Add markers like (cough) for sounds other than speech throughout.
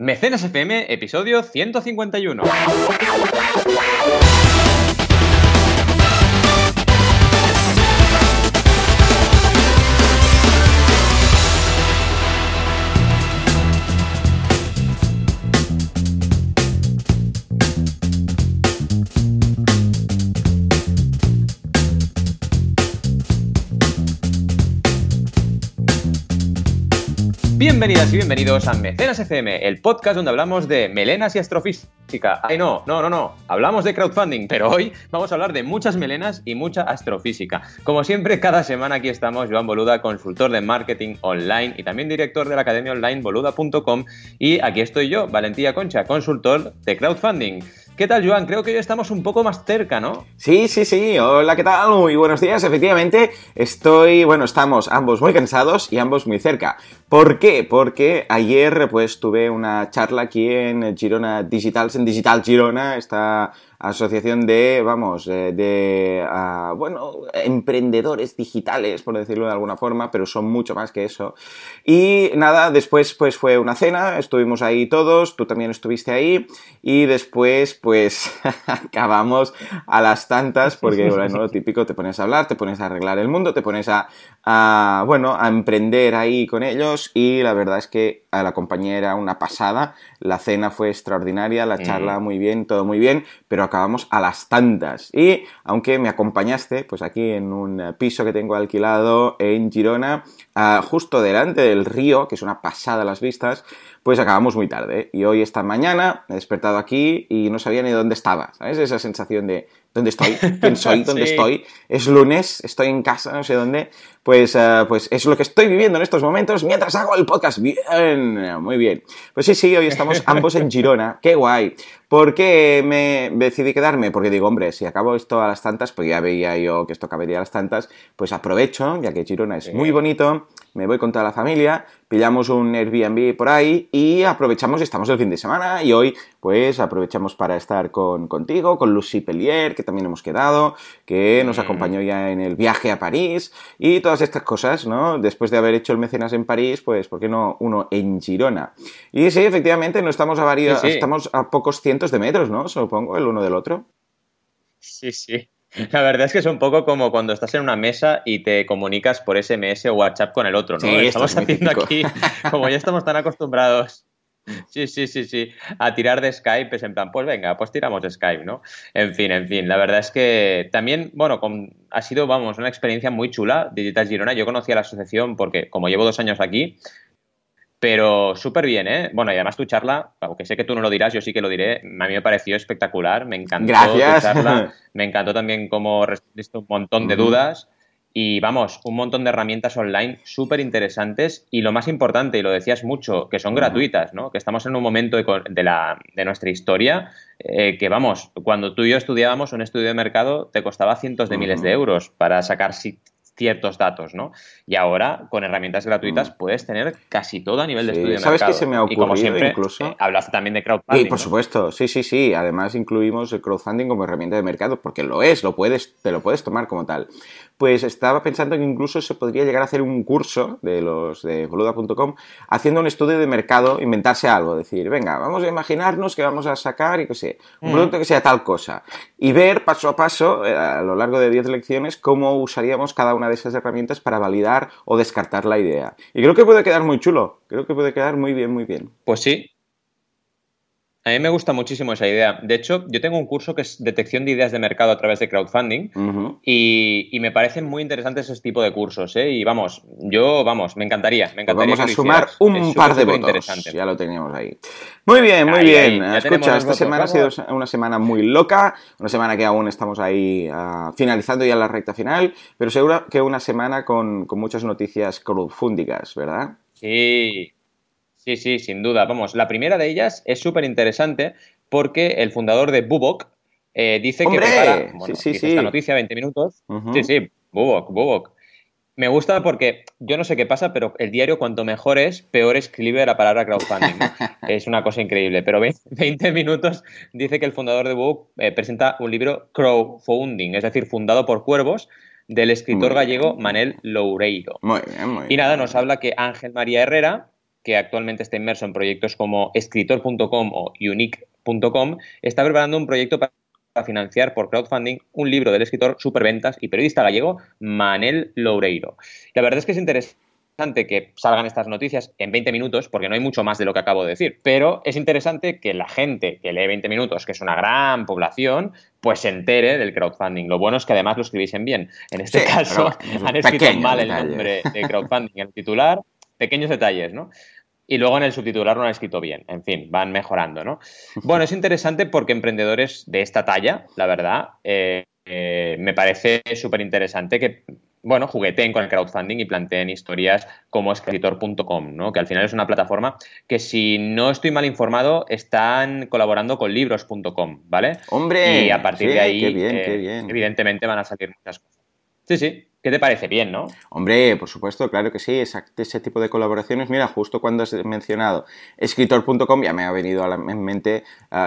Mecenas FM, episodio 151. Bienvenidas y bienvenidos a Mecenas FM, el podcast donde hablamos de melenas y astrofísica. Ay, no, no, no, no. Hablamos de crowdfunding, pero hoy vamos a hablar de muchas melenas y mucha astrofísica. Como siempre, cada semana aquí estamos, Joan Boluda, consultor de marketing online y también director de la academia online boluda.com. Y aquí estoy yo, Valentía Concha, consultor de crowdfunding. ¿Qué tal, Joan? Creo que hoy estamos un poco más cerca, ¿no? Sí, sí, sí. Hola, ¿qué tal? Muy buenos días. Efectivamente, estoy, bueno, estamos ambos muy cansados y ambos muy cerca. ¿Por qué? Porque ayer, pues, tuve una charla aquí en Girona Digitals, en Digital Girona, esta asociación de, vamos, eh, de, uh, bueno, emprendedores digitales, por decirlo de alguna forma, pero son mucho más que eso. Y nada, después pues fue una cena, estuvimos ahí todos, tú también estuviste ahí, y después pues (laughs) acabamos a las tantas, porque bueno, lo típico, te pones a hablar, te pones a arreglar el mundo, te pones a, a bueno, a emprender ahí con ellos, y la verdad es que a la compañía era una pasada, la cena fue extraordinaria, la charla muy bien, todo muy bien, pero acabamos a las tantas. Y aunque me acompañaste, pues aquí en un piso que tengo alquilado en Girona, uh, justo delante del río, que es una pasada las vistas, pues acabamos muy tarde. Y hoy esta mañana he despertado aquí y no sabía ni dónde estaba, ¿sabes? Esa sensación de ¿dónde estoy? ¿Quién soy? (laughs) ¿Dónde sí. estoy? Es lunes, estoy en casa, no sé dónde. Pues, uh, pues es lo que estoy viviendo en estos momentos mientras hago el podcast. Bien, muy bien. Pues sí, sí, hoy estamos (laughs) ambos en Girona. Qué guay. ¿Por qué me decidí quedarme? Porque digo, hombre, si acabo esto a las tantas, pues ya veía yo que esto acabaría a las tantas, pues aprovecho, ya que Girona es muy bonito, me voy con toda la familia, pillamos un Airbnb por ahí y aprovechamos, estamos el fin de semana y hoy pues aprovechamos para estar con, contigo, con Lucy Pellier, que también hemos quedado, que nos acompañó ya en el viaje a París y todas estas cosas, ¿no? Después de haber hecho el mecenas en París, pues ¿por qué no uno en Girona? Y sí, efectivamente, no estamos a varios, sí, sí. estamos a pocos cientos de metros, ¿no? Supongo, el uno del otro. Sí, sí. La verdad es que es un poco como cuando estás en una mesa y te comunicas por SMS o WhatsApp con el otro, ¿no? Sí, estamos haciendo aquí, como ya estamos tan acostumbrados Sí, sí, sí, sí. A tirar de Skype es en plan, pues venga, pues tiramos de Skype, ¿no? En fin, en fin. La verdad es que también, bueno, con, ha sido, vamos, una experiencia muy chula, Digital Girona. Yo conocí a la asociación porque, como llevo dos años aquí, pero súper bien, ¿eh? Bueno, y además tu charla, aunque sé que tú no lo dirás, yo sí que lo diré, a mí me pareció espectacular, me encantó Gracias. tu charla, (laughs) me encantó también cómo respondiste un montón de dudas. Y vamos, un montón de herramientas online súper interesantes y lo más importante, y lo decías mucho, que son gratuitas, ¿no? Que estamos en un momento de, la, de nuestra historia eh, que, vamos, cuando tú y yo estudiábamos un estudio de mercado te costaba cientos de miles de euros para sacar ciertos datos, ¿no? Y ahora, con herramientas gratuitas, mm. puedes tener casi todo a nivel de sí. estudio de ¿Sabes mercado. qué se me ha ocurrido y como siempre, incluso? Eh, hablas también de crowdfunding. Sí, por ¿no? supuesto, sí, sí, sí. Además incluimos el crowdfunding como herramienta de mercado, porque lo es, lo puedes, te lo puedes tomar como tal. Pues estaba pensando que incluso se podría llegar a hacer un curso de los de boluda.com haciendo un estudio de mercado, inventarse algo, decir, venga, vamos a imaginarnos que vamos a sacar, y qué sé, un mm. producto que sea tal cosa, y ver paso a paso, eh, a lo largo de 10 lecciones, cómo usaríamos cada una de esas herramientas para validar o descartar la idea. Y creo que puede quedar muy chulo, creo que puede quedar muy bien, muy bien. Pues sí, a mí me gusta muchísimo esa idea. De hecho, yo tengo un curso que es detección de ideas de mercado a través de crowdfunding uh -huh. y, y, me parecen muy interesantes ese tipo de cursos. ¿eh? Y vamos, yo, vamos, me encantaría. Me encantaría pues vamos a sumar un es par de votos. Ya lo teníamos ahí. Muy bien, muy ahí, bien. Ahí, Escucha, esta semana ha sido una semana muy loca, una semana que aún estamos ahí uh, finalizando ya la recta final, pero seguro que una semana con, con muchas noticias crowdfundingas, ¿verdad? Sí, Sí, sí, sin duda. Vamos, la primera de ellas es súper interesante porque el fundador de Bubok eh, dice ¡Hombre! que prepara bueno, sí, sí, sí. esta noticia 20 minutos. Uh -huh. Sí, sí, Bubok, Bubok. Me gusta porque yo no sé qué pasa, pero el diario cuanto mejor es, peor escribe la palabra crowdfunding. (laughs) es una cosa increíble. Pero 20 minutos dice que el fundador de Bubok eh, presenta un libro crowdfunding, es decir, fundado por cuervos, del escritor gallego Manel Loureiro. Muy bien, muy bien. Y nada, nos habla que Ángel María Herrera, que actualmente está inmerso en proyectos como escritor.com o unique.com, está preparando un proyecto para financiar por crowdfunding un libro del escritor superventas y periodista gallego Manel Loureiro. La verdad es que es interesante que salgan estas noticias en 20 minutos, porque no hay mucho más de lo que acabo de decir, pero es interesante que la gente que lee 20 minutos, que es una gran población, pues se entere del crowdfunding. Lo bueno es que además lo escribisen bien. En este caso, han escrito mal el nombre de crowdfunding en el titular, pequeños detalles, ¿no? Y luego en el subtitular no han escrito bien. En fin, van mejorando, ¿no? Bueno, es interesante porque emprendedores de esta talla, la verdad, eh, eh, me parece súper interesante que bueno, jugueteen con el crowdfunding y planteen historias como escritor.com, ¿no? que al final es una plataforma que si no estoy mal informado están colaborando con libros.com, ¿vale? Hombre, y a partir de ahí, eh, evidentemente van a salir muchas cosas. Sí, sí, ¿Qué te parece bien, no? Hombre, por supuesto, claro que sí, ese tipo de colaboraciones. Mira, justo cuando has mencionado escritor.com ya me ha venido a la mente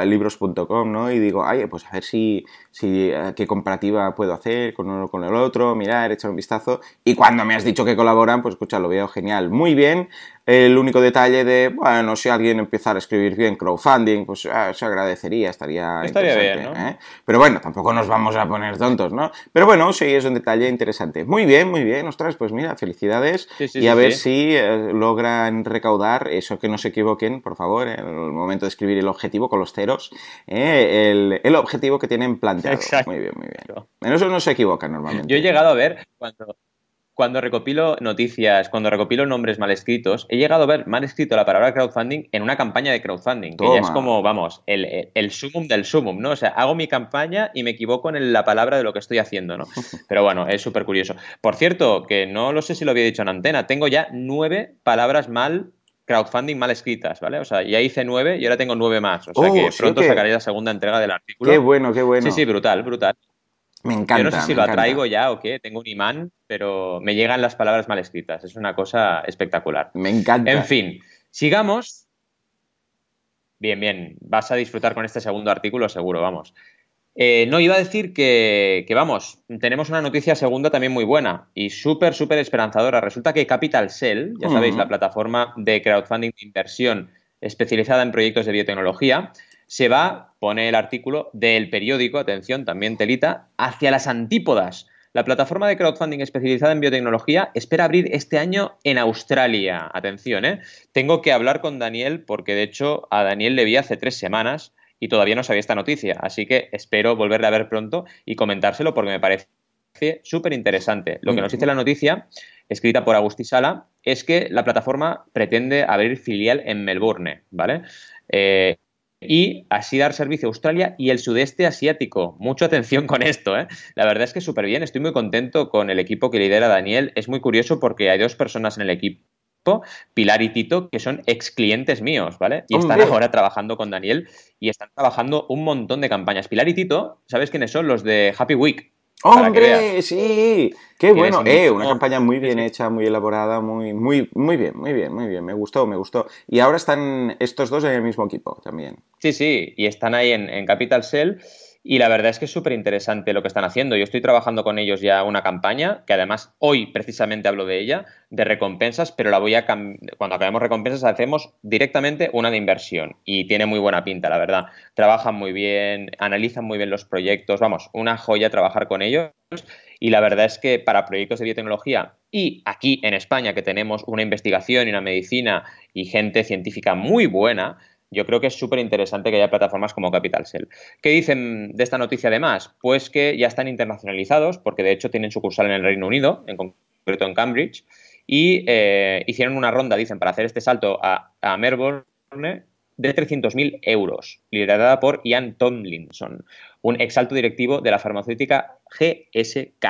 libros.com, ¿no? Y digo, ay, pues a ver si, si uh, qué comparativa puedo hacer con uno con el otro, mirar, echar un vistazo. Y cuando me has dicho que colaboran, pues escucha, lo veo genial. Muy bien. El único detalle de, bueno, si alguien empezara a escribir bien crowdfunding, pues uh, se agradecería, estaría, estaría bien, ¿no? ¿eh? Pero bueno, tampoco nos vamos a poner tontos, ¿no? Pero bueno, sí, es un detalle interesante. Muy bien, muy bien. Ostras, pues mira, felicidades. y a ver si eh, logran recaudar eso, que no se equivoquen, por favor, en el momento de escribir el objetivo con los ceros, eh, el, objetivo que tienen planteado. Muy bien, muy bien. En eso no se equivocan normalmente. Yo he llegado a ver cuando cuando recopilo noticias, cuando recopilo nombres mal escritos, he llegado a ver mal escrito la palabra crowdfunding en una campaña de crowdfunding, que ya es como, vamos, el, el, sumum del sumum, ¿no? O sea, hago mi campaña y me equivoco en la palabra de lo que estoy haciendo, ¿no? (laughs) Pero bueno, es súper curioso. Por cierto, que no lo sé si lo había dicho en antena, tengo ya nueve palabras mal crowdfunding mal escritas, ¿vale? O sea, ya hice nueve y ahora tengo nueve más. O sea que oh, pronto sacaré la segunda entrega del artículo. Qué bueno, qué bueno. Sí, sí, brutal, brutal. Me encanta. Yo no sé si lo atraigo ya o qué, tengo un imán, pero me llegan las palabras mal escritas. Es una cosa espectacular. Me encanta. En fin, sigamos. Bien, bien. Vas a disfrutar con este segundo artículo, seguro, vamos. Eh, no, iba a decir que, que, vamos, tenemos una noticia segunda también muy buena y súper, súper esperanzadora. Resulta que Capital Cell, ya sabéis, la plataforma de crowdfunding de inversión especializada en proyectos de biotecnología, se va, pone el artículo, del periódico, atención, también telita, hacia las antípodas. La plataforma de crowdfunding especializada en biotecnología espera abrir este año en Australia. Atención, ¿eh? Tengo que hablar con Daniel porque de hecho a Daniel le vi hace tres semanas y todavía no sabía esta noticia. Así que espero volverle a ver pronto y comentárselo porque me parece súper interesante. Lo que nos dice la noticia, escrita por Agustí Sala, es que la plataforma pretende abrir filial en Melbourne, ¿vale? Eh, y así dar servicio a Australia y el sudeste asiático. Mucha atención con esto, ¿eh? La verdad es que súper bien, estoy muy contento con el equipo que lidera Daniel. Es muy curioso porque hay dos personas en el equipo. Pilar y Tito, que son ex clientes míos, ¿vale? Y están ahora trabajando con Daniel y están trabajando un montón de campañas. Pilar y Tito, ¿sabes quiénes son? Los de Happy Week. ¡Hombre! Sí, qué bueno. Eh, una campaña muy bien hecha, muy elaborada, muy, muy, muy bien, muy bien, muy bien. Me gustó, me gustó. Y ahora están estos dos en el mismo equipo también. Sí, sí, y están ahí en, en Capital Cell. Y la verdad es que es súper interesante lo que están haciendo. Yo estoy trabajando con ellos ya una campaña, que además hoy precisamente hablo de ella, de recompensas, pero la voy a cuando acabemos recompensas hacemos directamente una de inversión. Y tiene muy buena pinta, la verdad. Trabajan muy bien, analizan muy bien los proyectos. Vamos, una joya trabajar con ellos. Y la verdad es que para proyectos de biotecnología y aquí en España, que tenemos una investigación y una medicina y gente científica muy buena, yo creo que es súper interesante que haya plataformas como Capital Cell. ¿Qué dicen de esta noticia además? Pues que ya están internacionalizados, porque de hecho tienen sucursal en el Reino Unido, en concreto en Cambridge, y eh, hicieron una ronda, dicen, para hacer este salto a, a Melbourne de 300.000 euros, liderada por Ian Tomlinson, un exalto directivo de la farmacéutica GSK.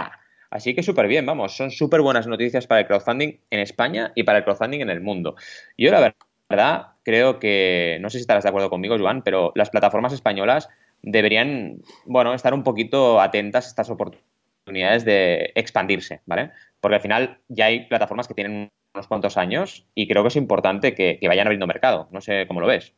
Así que súper bien, vamos, son súper buenas noticias para el crowdfunding en España y para el crowdfunding en el mundo. Yo la verdad creo que, no sé si estarás de acuerdo conmigo, Joan, pero las plataformas españolas deberían, bueno, estar un poquito atentas a estas oportunidades de expandirse, ¿vale? Porque al final ya hay plataformas que tienen unos cuantos años y creo que es importante que, vayan abriendo mercado. No sé cómo lo ves.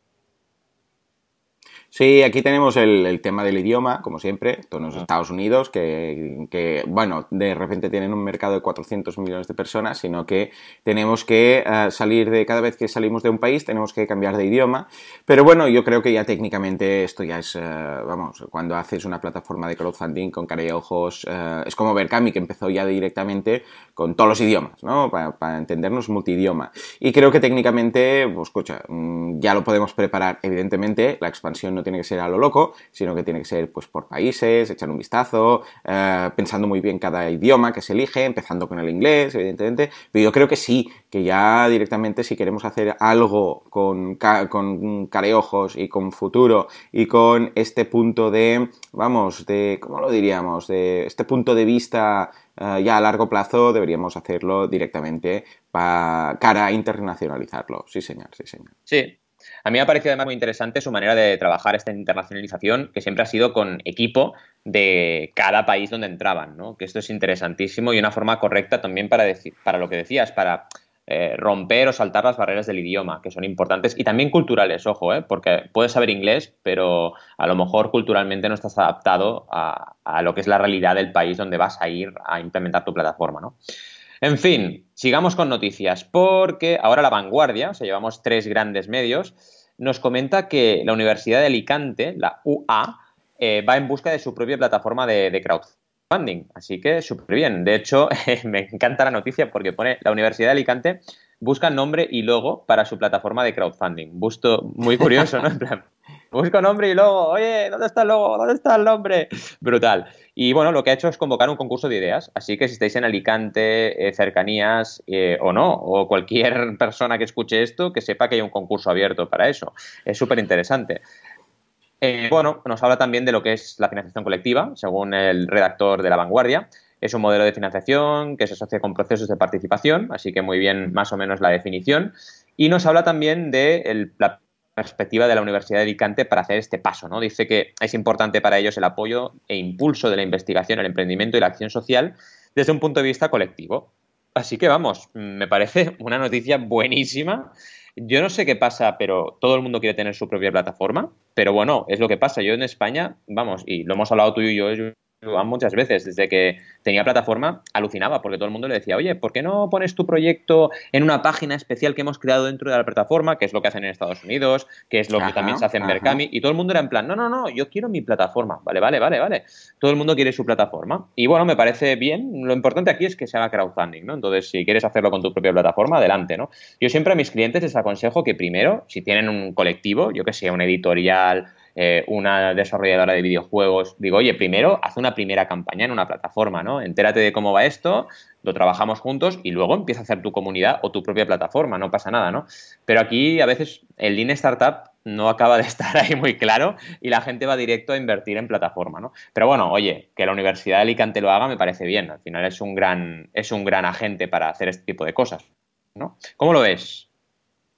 Sí, aquí tenemos el, tema del idioma, como siempre, todos los Estados Unidos, que, bueno, de repente tienen un mercado de 400 millones de personas, sino que tenemos que eh, salir de, cada vez que salimos de un país, tenemos que cambiar de idioma. Pero bueno, yo creo que ya técnicamente esto ya es, eh, vamos, cuando haces una plataforma de crowdfunding con cara y ojos, eh, es como Berkami, que empezó ya directamente con todos los idiomas, ¿no? Para, para entendernos multidioma. Y creo que técnicamente, pues escucha, mm, ya lo podemos preparar, evidentemente, la expansión no tiene que ser a lo loco, sino que tiene que ser pues por países, echar un vistazo, eh, pensando muy bien cada idioma que se elige, empezando con el inglés, evidentemente, pero yo creo que sí, que ya directamente si queremos hacer algo con, con careojos y con futuro y con este punto de, vamos, de, ¿cómo lo diríamos? De este punto de vista eh, ya a largo plazo deberíamos hacerlo directamente para cara a internacionalizarlo. Sí, señor, sí, señor. Sí, a mí me ha parecido además muy interesante su manera de trabajar esta internacionalización, que siempre ha sido con equipo de cada país donde entraban. Que esto es interesantísimo y una forma correcta también para lo que decías, para eh, romper o saltar las barreras del idioma, que son importantes, y también culturales, ojo, ¿eh? porque puedes saber inglés, pero a lo mejor culturalmente no estás adaptado a, a lo que es la realidad del país donde vas a ir a implementar tu plataforma, ¿no? En fin, sigamos con noticias, porque ahora la vanguardia, o sea, llevamos tres grandes medios, nos comenta que la Universidad de Alicante, la UA, eh, va en busca de su propia plataforma de, crowdfunding. Así que súper bien. De hecho, (laughs) me encanta la noticia porque pone la Universidad de Alicante busca nombre y logo para su plataforma de crowdfunding. Busto muy curioso, ¿no? En plan, busco nombre y logo. Oye, ¿dónde está el logo? ¿Dónde está el nombre? Brutal. Y bueno, lo que ha hecho es convocar un concurso de ideas. Así que si estáis en Alicante, eh, cercanías eh, o no, o cualquier (laughs) persona que escuche esto, que sepa que hay un concurso abierto para eso. Es súper interesante. Eh, bueno, nos habla también de lo que es la financiación colectiva, según el redactor de La Vanguardia. Es un modelo de financiación que se asocia con procesos de participación, así que muy bien más o menos la definición. Y nos habla también de la perspectiva de la Universidad de Alicante para hacer este paso. ¿no? Dice que es importante para ellos el apoyo e impulso de la investigación, el emprendimiento y la acción social desde un punto de vista colectivo. Así que vamos, me parece (laughs) una noticia buenísima. Yo no sé qué pasa, pero todo el mundo quiere tener su propia plataforma. Pero bueno, es lo que pasa. Yo en España, vamos, y lo hemos hablado tú y yo, muchas veces, desde que tenía plataforma, alucinaba, porque todo el mundo le decía, oye, ¿por qué no pones tu proyecto en una página especial que hemos creado dentro de la plataforma, que es lo que hacen en Estados Unidos, que es lo que también se hace en Berkami? Y todo el mundo era en plan, no, no, no, yo quiero mi plataforma, vale, vale, vale, vale. Todo el mundo quiere su plataforma. Y bueno, me parece bien, lo importante aquí es que se haga crowdfunding, ¿no? Entonces, si quieres hacerlo con tu propia plataforma, adelante, ¿no? Yo siempre a mis clientes les aconsejo que primero, si tienen un colectivo, yo que sé, un editorial, eh, una desarrolladora de videojuegos, digo, oye, primero haz una primera campaña en una plataforma, ¿no? Entérate de cómo va esto, lo trabajamos juntos y luego empieza a hacer tu comunidad o tu propia plataforma, no pasa nada, ¿no? Pero aquí a veces el Lean Startup no acaba de (laughs) estar ahí muy claro y la gente va directo a invertir en plataforma, ¿no? Pero bueno, oye, que la Universidad de Alicante lo haga me parece bien, al final es un gran, es un gran agente para hacer este tipo de cosas, ¿no? ¿Cómo lo ves?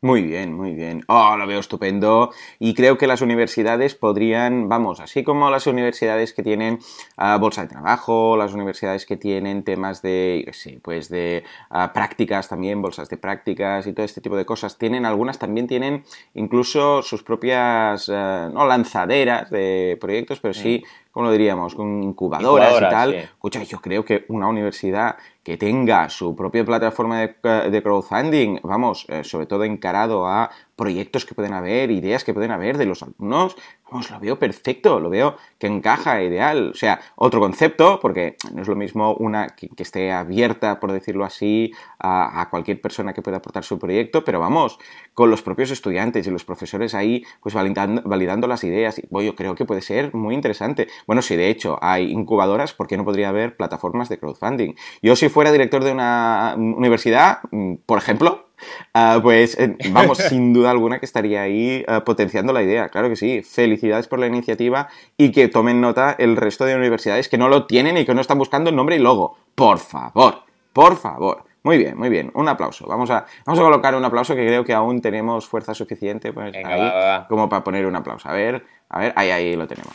Muy bien, muy bien. Oh, lo veo estupendo. Y creo que las universidades podrían, vamos, así como las universidades que tienen uh, bolsa de trabajo, las universidades que tienen temas de, sí, pues de uh, prácticas también, bolsas de prácticas y todo este tipo de cosas, tienen algunas también tienen incluso sus propias, uh, no lanzaderas de proyectos, pero sí. ¿Cómo lo diríamos? Con incubadoras, y tal. Escucha, yo creo que una universidad que tenga su propia plataforma de, crowdfunding, vamos, eh, sobre todo encarado a proyectos que pueden haber, ideas que pueden haber de los alumnos, vamos, lo veo perfecto, lo veo que encaja ideal. O sea, otro concepto, porque no es lo mismo una que, esté abierta, por decirlo así, a, cualquier persona que pueda aportar su proyecto, pero vamos, con los propios estudiantes y los profesores ahí, pues validando, las ideas. Yo creo que puede ser muy interesante. Bueno, si de hecho hay incubadoras, ¿por qué no podría haber plataformas de crowdfunding? Yo si fuera director de una universidad, mm, por ejemplo, Ah, pues eh, vamos, (laughs) sin duda alguna que estaría ahí ah, potenciando la idea, claro que sí. Felicidades por la iniciativa y que tomen nota el resto de universidades que no lo tienen y que no están buscando el nombre y logo. Por favor, por favor. Muy bien, muy bien. Un aplauso. Vamos a, vamos a colocar un aplauso que creo que aún tenemos fuerza suficiente pues, ahí como para poner un aplauso. A ver, a ver, ahí, ahí lo tenemos.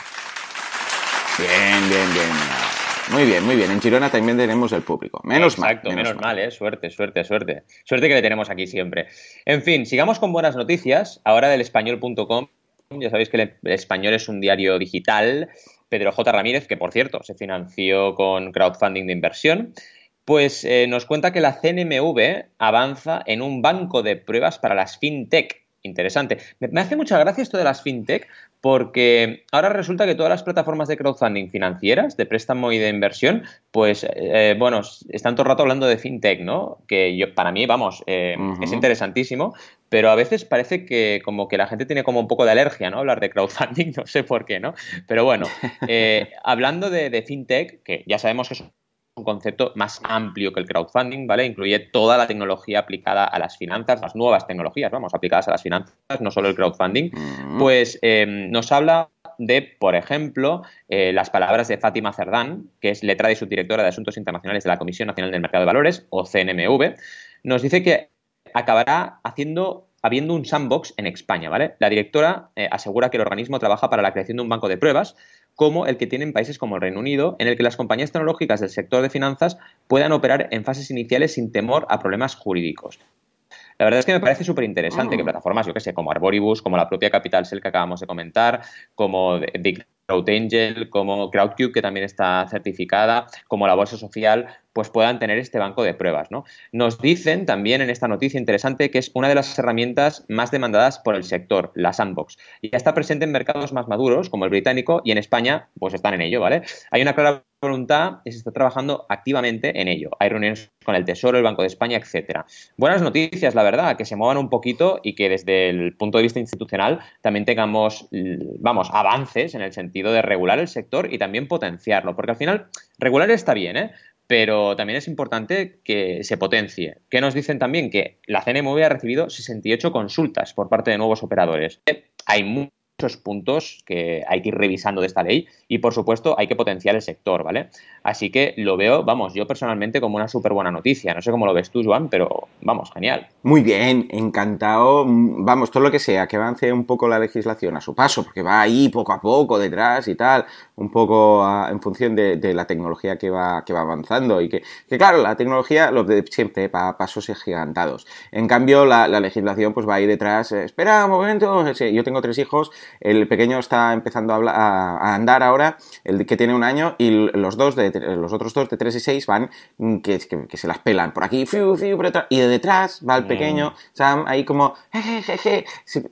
Bien, bien, bien. Muy bien, muy bien. En Girona también tenemos el público. Menos mal. Exacto, menos, mal. ¿eh? Suerte, suerte, suerte. Suerte que le tenemos aquí siempre. En fin, sigamos con buenas noticias. Ahora del español.com ya sabéis que el español es un diario digital, Pedro J. Ramírez, que por cierto se financió con crowdfunding de inversión, pues eh, nos cuenta que la CNMV avanza en un banco de pruebas para las fintech. Interesante. Me, hace mucha gracia esto de las fintech porque ahora resulta que todas las plataformas de crowdfunding financieras, de préstamo y de inversión, pues, eh, bueno, están todo el rato hablando de fintech, ¿no? Que yo, para mí, vamos, eh, es interesantísimo, pero a veces parece que como que la gente tiene como un poco de alergia, ¿no? Hablar de crowdfunding, (laughs) no sé por qué, ¿no? Pero bueno, (laughs) hablando de, de, fintech, que ya sabemos que es un concepto más amplio que el crowdfunding, ¿vale? Incluye toda la tecnología aplicada a las finanzas, las nuevas tecnologías, vamos, aplicadas a las finanzas, no solo el crowdfunding, pues em, nos habla de, por ejemplo, eh, las palabras de Fátima Cerdán, que es letrada y subdirectora de Asuntos Internacionales de la Comisión Nacional del Mercado de Valores, o CNMV, nos dice que acabará haciendo habiendo un sandbox en España, ¿vale? La directora eh, asegura que el organismo trabaja para la creación de un banco de pruebas como el que tienen países como el Reino Unido, en el que las compañías tecnológicas del sector de finanzas puedan operar en fases iniciales sin temor a problemas jurídicos. La verdad es que me parece súper interesante que mm. plataformas, yo que sé, como Arboribus, como la propia Capital Cell que acabamos de comentar, como CrowdAngel, como CrowdCube, que también está certificada, como la Bolsa Social, pues puedan tener este banco de pruebas. ¿no? Nos dicen también en esta noticia interesante que es una de las herramientas más demandadas por el sector, la sandbox. Y ya está presente en mercados más maduros, como el británico, y en España, pues están en ello, ¿vale? Hay una clara voluntad y se está trabajando activamente en ello. Hay reuniones con el Tesoro, el Banco de España, etcétera. Buenas noticias, la verdad, que se muevan un poquito y que desde el punto de vista institucional también tengamos, vamos, avances en el sentido de regular el sector y también potenciarlo, porque al final regular está bien, ¿eh? Pero también es importante que se potencie. ¿Qué nos dicen también? Que la CNMV ha recibido 68 consultas por parte de nuevos operadores. Hay muchos puntos que hay que ir revisando de esta ley y, por supuesto, hay que potenciar el sector, ¿vale? Así que lo veo, vamos, yo personalmente como una súper buena noticia. No sé cómo lo ves tú, Joan, pero vamos, genial. Muy bien, encantado. Vamos, todo lo que sea, que avance un poco la legislación a su paso, porque va ahí poco a poco detrás y tal, un poco en función de, la tecnología que va, que va avanzando y que, claro, la tecnología lo de siempre va a pasos gigantados. En cambio, la, legislación pues va ahí detrás. Espera un momento, yo tengo tres hijos el pequeño está empezando a, andar ahora, el que tiene un año, y los dos de los otros dos de 3 y 6 van mm, que, se las pelan por aquí, y de detrás va el pequeño Sam ahí como jejeje,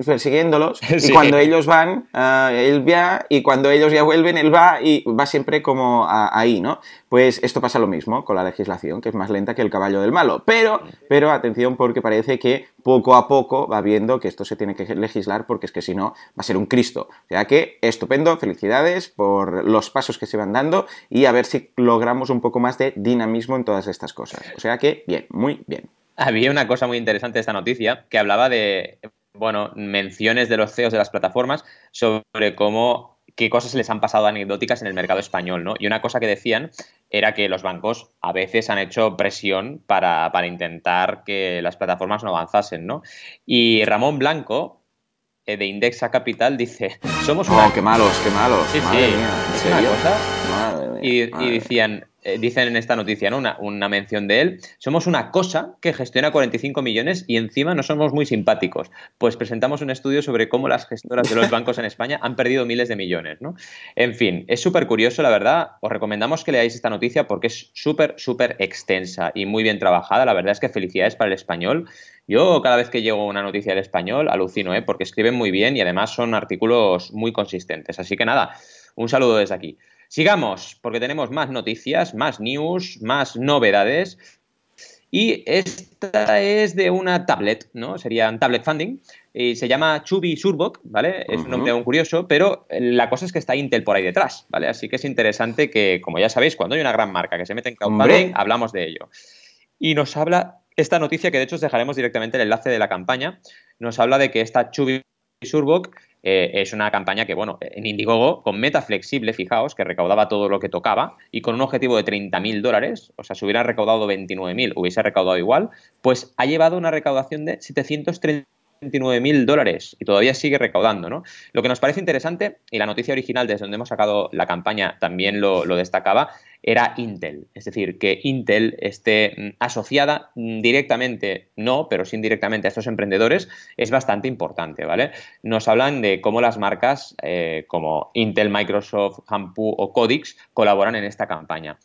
persiguiéndolos. (laughs) Y cuando ellos van, ah, él va, y cuando ellos ya vuelven, él va y va siempre como ahí, ¿no? Pues esto pasa lo mismo con la legislación, que es más lenta que el caballo del malo. Pero, pero atención, porque parece que poco a poco va viendo que esto se tiene que legislar, porque es que si no, va a ser un Cristo. O sea que, estupendo, felicidades por los pasos que se van dando y a ver si logramos un poco más de dinamismo en todas estas cosas. O sea que, bien, muy bien. Había una cosa muy interesante de esta noticia que hablaba de, bueno, menciones de los CEOs de las plataformas sobre cómo qué cosas les han pasado anecdóticas en el mercado español, ¿no? Y una cosa que decían era que los bancos a veces han hecho presión para, intentar que las plataformas no avanzasen, ¿no? Y Ramón Blanco, eh, de Indexa Capital, dice, somos una... Oh, qué malos, qué malos. Sí, sí. es una cosa... y, y decían, eh, dicen en esta noticia, ¿no? Una, una, mención de él, somos una cosa que gestiona 45 millones y encima no somos muy simpáticos. Pues presentamos un estudio sobre cómo las gestoras de los bancos en España han perdido miles de millones, ¿no? En fin, es súper curioso, la verdad. Os recomendamos que leáis esta noticia porque es súper, súper extensa y muy bien trabajada. La verdad es que felicidades para el español. Yo cada vez que llego una noticia del español alucino, ¿eh? porque escriben muy bien y además son artículos muy consistentes. Así que nada, un saludo desde aquí. Sigamos, porque tenemos más noticias, más news, más novedades. Y esta es de una tablet, ¿no? Sería un tablet funding. Y se llama Chubby Surboc, ¿vale? Es un nombre aún curioso, pero la cosa es que está Intel por ahí detrás, ¿vale? Así que es interesante que, como ya sabéis, cuando hay una gran marca que se mete en crowdfunding, hablamos de ello. Y nos habla esta noticia, que de hecho os dejaremos directamente el enlace de la campaña, nos habla de que esta Chubby Surboc eh, es una campaña que, bueno, en Indiegogo, con meta flexible, fijaos, que recaudaba todo lo que tocaba y con un objetivo de 30.000 dólares, o sea, si hubiera recaudado 29.000, hubiese recaudado igual, pues ha llevado una recaudación de 730 29.000 dólares y todavía sigue recaudando, ¿no? Lo que nos parece interesante, y la noticia original desde donde hemos sacado la campaña también lo, destacaba, era Intel. Es decir, que Intel esté mm, asociada mm, directamente, no, pero sí indirectamente a estos emprendedores, es bastante importante, ¿vale? Nos hablan de cómo las marcas eh, como Intel, Microsoft, Hampu o Codix colaboran en esta campaña.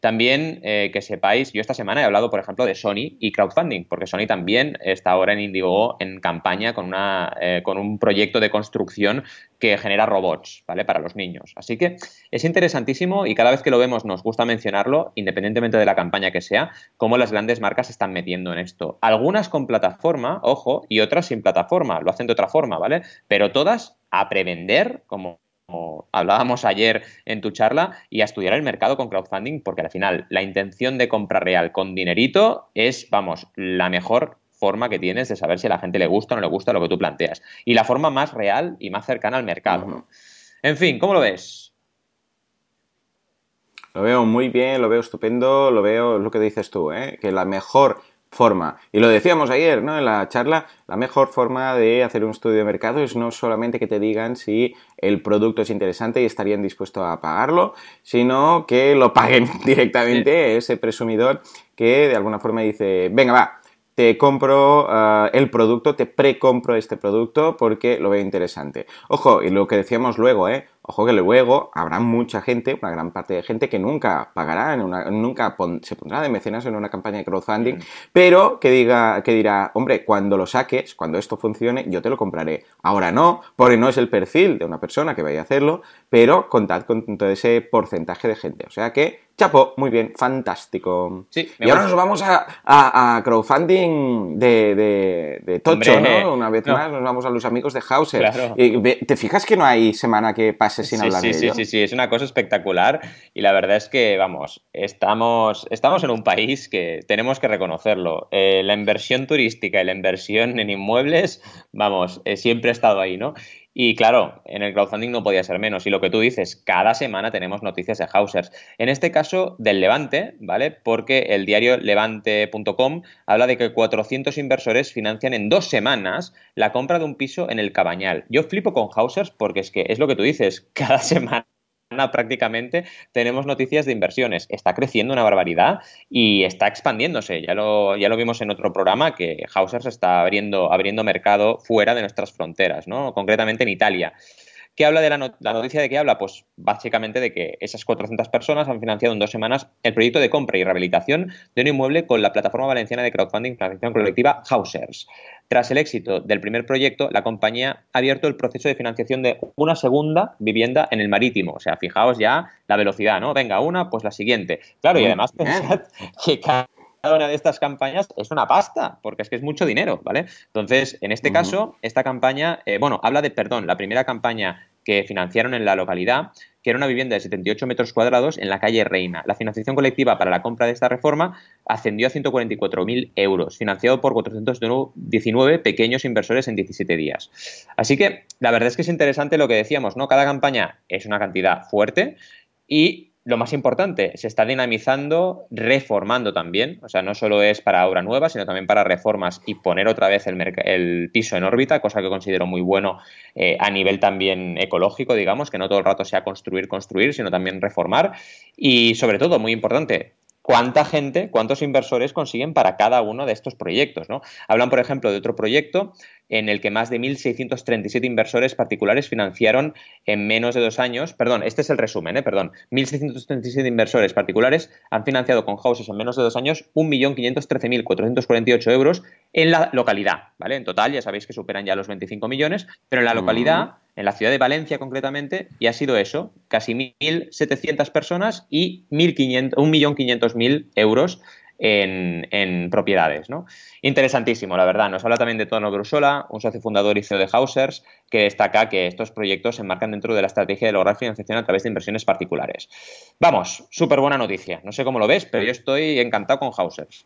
También eh, que sepáis, yo esta semana he hablado, por ejemplo, de Sony y crowdfunding, porque Sony también está ahora en Indiegogo en campaña con, una, eh, con un proyecto de construcción que genera robots, ¿vale? Para los niños. Así que es interesantísimo y cada vez que lo vemos nos gusta mencionarlo, independientemente de la campaña que sea, cómo las grandes marcas se están metiendo en esto. Algunas con plataforma, ojo, y otras sin plataforma, lo hacen de otra forma, ¿vale? Pero todas a prevender, como como hablábamos ayer en tu charla, y a estudiar el mercado con crowdfunding, porque al final la intención de compra real con dinerito es, vamos, la mejor forma que tienes de saber si a la gente le gusta o no le gusta lo que tú planteas. Y la forma más real y más cercana al mercado. En fin, ¿cómo lo ves? Lo veo muy bien, lo veo estupendo, lo veo, lo que dices tú, ¿eh? que la mejor forma. Y lo decíamos ayer, ¿no? En la charla, la mejor forma de hacer un estudio de mercado es no solamente que te digan si el producto es interesante y estarían dispuestos a pagarlo, sino que lo paguen (laughs) directamente ese presumidor que de alguna forma dice, venga, va, te compro eh, el producto, te precompro este producto porque lo veo interesante. Ojo, y lo que decíamos luego, ¿eh? Ojo que luego habrá mucha gente, una gran parte de gente que nunca pagará, nunca se pondrá de mecenas en una campaña de crowdfunding, pero que diga, que dirá, hombre, cuando lo saques, cuando esto funcione, yo te lo compraré. Ahora no, porque no es el perfil de una persona que vaya a hacerlo, pero contad con todo ese porcentaje de gente. O sea que Chapo, muy bien, fantástico. Sí, y ahora nos vamos a, crowdfunding de, de, Tocho, ¿no? Una vez más nos vamos a los amigos de Hauser. ¿Te fijas que no hay semana que pase sin hablar de ello? Sí, sí, sí, es una cosa espectacular y la verdad es que, vamos, estamos, estamos en un país que tenemos que reconocerlo. Eh, la inversión turística y la inversión en inmuebles, vamos, eh, siempre ha estado ahí, ¿no? Y claro, en el crowdfunding no podía ser menos. Y lo que tú dices, cada semana tenemos noticias de Hausers. En este caso, del Levante, ¿vale? Porque el diario levante.com habla de que 400 inversores financian en dos semanas la compra de un piso en el Cabañal. Yo flipo con Hausers porque es que es lo que tú dices, (laughs) cada semana prácticamente tenemos noticias de inversiones. Está creciendo una barbaridad y está expandiéndose. Ya lo, ya lo vimos en otro programa que Hausers está abriendo, abriendo mercado fuera de nuestras fronteras, ¿no? concretamente en Italia. ¿Qué habla de la, noticia de qué habla? Pues básicamente de que esas 400 personas han financiado en dos semanas el proyecto de compra y rehabilitación de un inmueble con la plataforma valenciana de crowdfunding financiación colectiva Hausers. Tras el éxito del primer proyecto, la compañía ha abierto el proceso de financiación de una segunda vivienda en el marítimo. O sea, fijaos ya la velocidad, ¿no? Venga, una, pues la siguiente. Claro, y además pensad (laughs) que cada una de estas campañas es una pasta, porque es que es mucho dinero, ¿vale? Entonces, en este caso, esta campaña, eh, bueno, habla de, perdón, la primera campaña que financiaron en la localidad, que era una vivienda de 78 metros cuadrados en la calle Reina. La financiación colectiva para la compra de esta reforma ascendió a 144.000 euros, financiado por 419 pequeños inversores en 17 días. Así que la verdad es que es interesante lo que decíamos, ¿no? Cada campaña es una cantidad fuerte y lo más importante, se está dinamizando, reformando también, o sea, no solo es para obra nueva, sino también para reformas y poner otra vez el, piso en órbita, cosa que considero muy bueno eh, a nivel también ecológico, digamos, que no todo el rato sea construir, construir, sino también reformar. Y sobre todo, muy importante, cuánta gente, cuántos inversores consiguen para cada uno de estos proyectos. ¿no? Hablan, por ejemplo, de otro proyecto en el que más de 1.637 inversores particulares financiaron en menos de dos años, perdón, este es el resumen, ¿eh? perdón, 1.637 inversores particulares han financiado con houses en menos de dos años 1.513.448 euros en la localidad, ¿vale? En total ya sabéis que superan ya los 25 millones, pero en la localidad en la ciudad de Valencia concretamente, y ha sido eso, casi 1.700 personas y 1.500.000 euros en, propiedades. ¿no? Interesantísimo, la verdad. Nos habla también de Tono Brusola, un socio fundador y CEO de Hausers, que destaca que estos proyectos se enmarcan dentro de la estrategia de lograr financiación a través de inversiones particulares. Vamos, súper buena noticia. No sé cómo lo ves, pero yo estoy encantado con Hausers.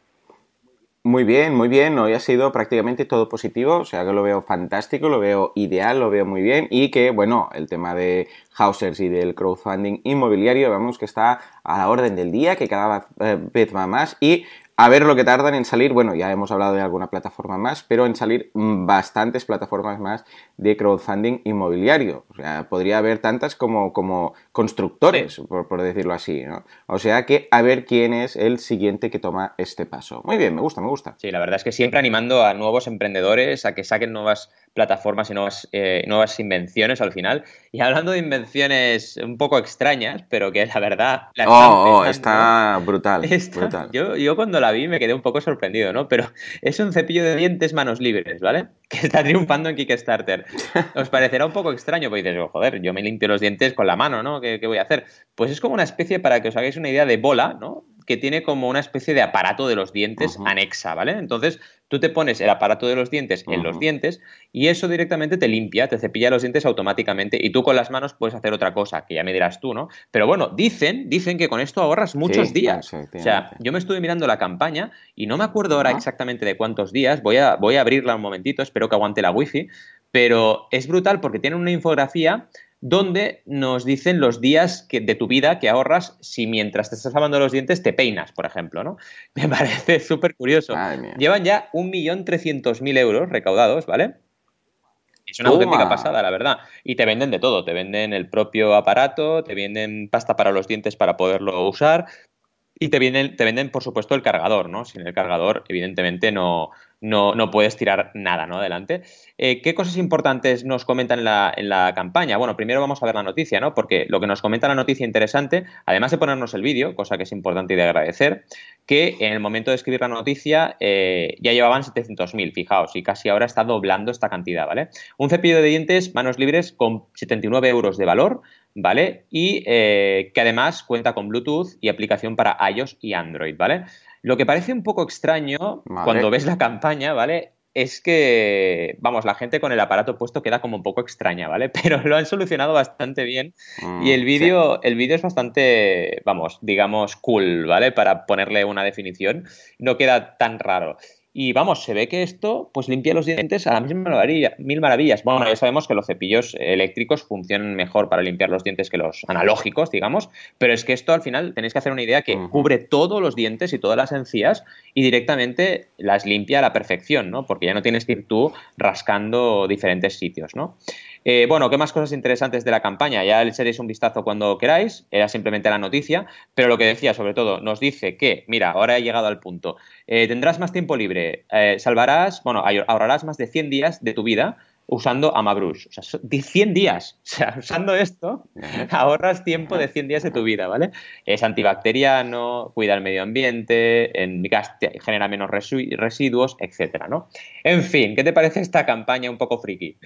Muy bien, muy bien. Hoy ha sido prácticamente todo positivo, o sea que lo veo fantástico, lo veo ideal, lo veo muy bien y que, bueno, el tema de Hausers y del crowdfunding inmobiliario, vemos que está a la orden del día, que cada vez va más y A ver lo que tardan en salir, bueno, ya hemos hablado de alguna plataforma más, pero en salir mm, bastantes plataformas más de crowdfunding inmobiliario. O sea, podría haber tantas como, como constructores, por, decirlo así, ¿no? O sea que a ver quién es el siguiente que toma este paso. Muy bien, me gusta, me gusta. Sí, la verdad es que siempre animando a nuevos emprendedores a que saquen nuevas plataformas y nuevas, eh, nuevas invenciones al final. Y hablando de invenciones un poco extrañas, pero que la verdad... oh, oh está brutal, (laughs) brutal. Yo, yo cuando la vi me quedé un poco sorprendido, ¿no? Pero es un cepillo de dientes manos libres, ¿vale? (laughs) Que está triunfando en Kickstarter. (laughs) Os parecerá un poco extraño, porque dices, oh, joder, yo me limpio los dientes con la mano, ¿no? ¿Qué, ¿Qué voy a hacer? Pues es como una especie, para que os hagáis una idea, de bola, ¿no? Que tiene como una especie de aparato de los dientes anexa, ¿vale? Entonces, tú te pones el aparato de los dientes en los dientes y eso directamente te limpia, te cepilla los dientes automáticamente y tú con las manos puedes hacer otra cosa, que ya me dirás tú, ¿no? Pero bueno, dicen, dicen que con esto ahorras muchos días. O sea, yo me estuve mirando la campaña y no me acuerdo ahora exactamente de cuántos días, voy a, voy a abrirla un momentito, espero que aguante la wifi, pero es brutal porque tiene una infografía donde nos dicen los días que, de tu vida que ahorras si mientras te estás lavando los dientes te peinas, por ejemplo, ¿no? (laughs) Me parece súper curioso. Llevan ya 1.300.000 euros recaudados, ¿vale? Es una auténtica pasada, la verdad. Y te venden de todo. Te venden el propio aparato, te venden pasta para los dientes para poderlo usar, y te, vienen, te venden, por supuesto, el cargador, ¿no? Sin el cargador, evidentemente, no, no, puedes tirar nada, ¿no? Adelante. Eh, ¿Qué cosas importantes nos comentan en la, en la, campaña? Bueno, primero vamos a ver la noticia, ¿no? Porque lo que nos comenta la noticia interesante, además de ponernos el vídeo, cosa que es importante y de agradecer, que en el momento de escribir la noticia eh, ya llevaban 700.000, fijaos, y casi ahora está doblando esta cantidad, ¿vale? Un cepillo de dientes, manos libres, con 79 euros de valor, ¿vale? Y eh, que además cuenta con Bluetooth y aplicación para iOS y Android, ¿vale? Lo que parece un poco extraño cuando ves la campaña, ¿vale? Es que, vamos, la gente con el aparato puesto queda como un poco extraña, ¿vale? (laughs) Pero lo han solucionado bastante bien y mm, el vídeo el vídeo es bastante, vamos, digamos, cool, ¿vale? Para ponerle una definición. No queda tan raro. Y vamos, se ve que esto pues limpia los dientes a la misma maravilla, mil maravillas. Bueno, ya sabemos que los cepillos eléctricos funcionan mejor para limpiar los dientes que los analógicos, digamos, pero es que esto al final tenéis que hacer una idea que cubre todos los dientes y todas las encías y directamente las limpia a la perfección, ¿no? Porque ya no tienes que ir tú rascando diferentes sitios, ¿no? Eh, bueno, ¿qué más cosas interesantes de la campaña? Ya le echaréis un vistazo cuando queráis, era simplemente la noticia, pero lo que decía sobre todo, nos dice que, mira, ahora he llegado al punto, eh, tendrás más tiempo libre, eh, salvarás, bueno, ahorrarás más de 100 días de tu vida usando Amabrush. O sea, 100 días. (laughs) O sea, usando esto, ahorras tiempo de 100 días de tu vida, ¿vale? Es antibacteriano, cuida el medio ambiente, en genera menos residuos, etcétera, ¿no? En fin, ¿qué te parece esta campaña un poco friki?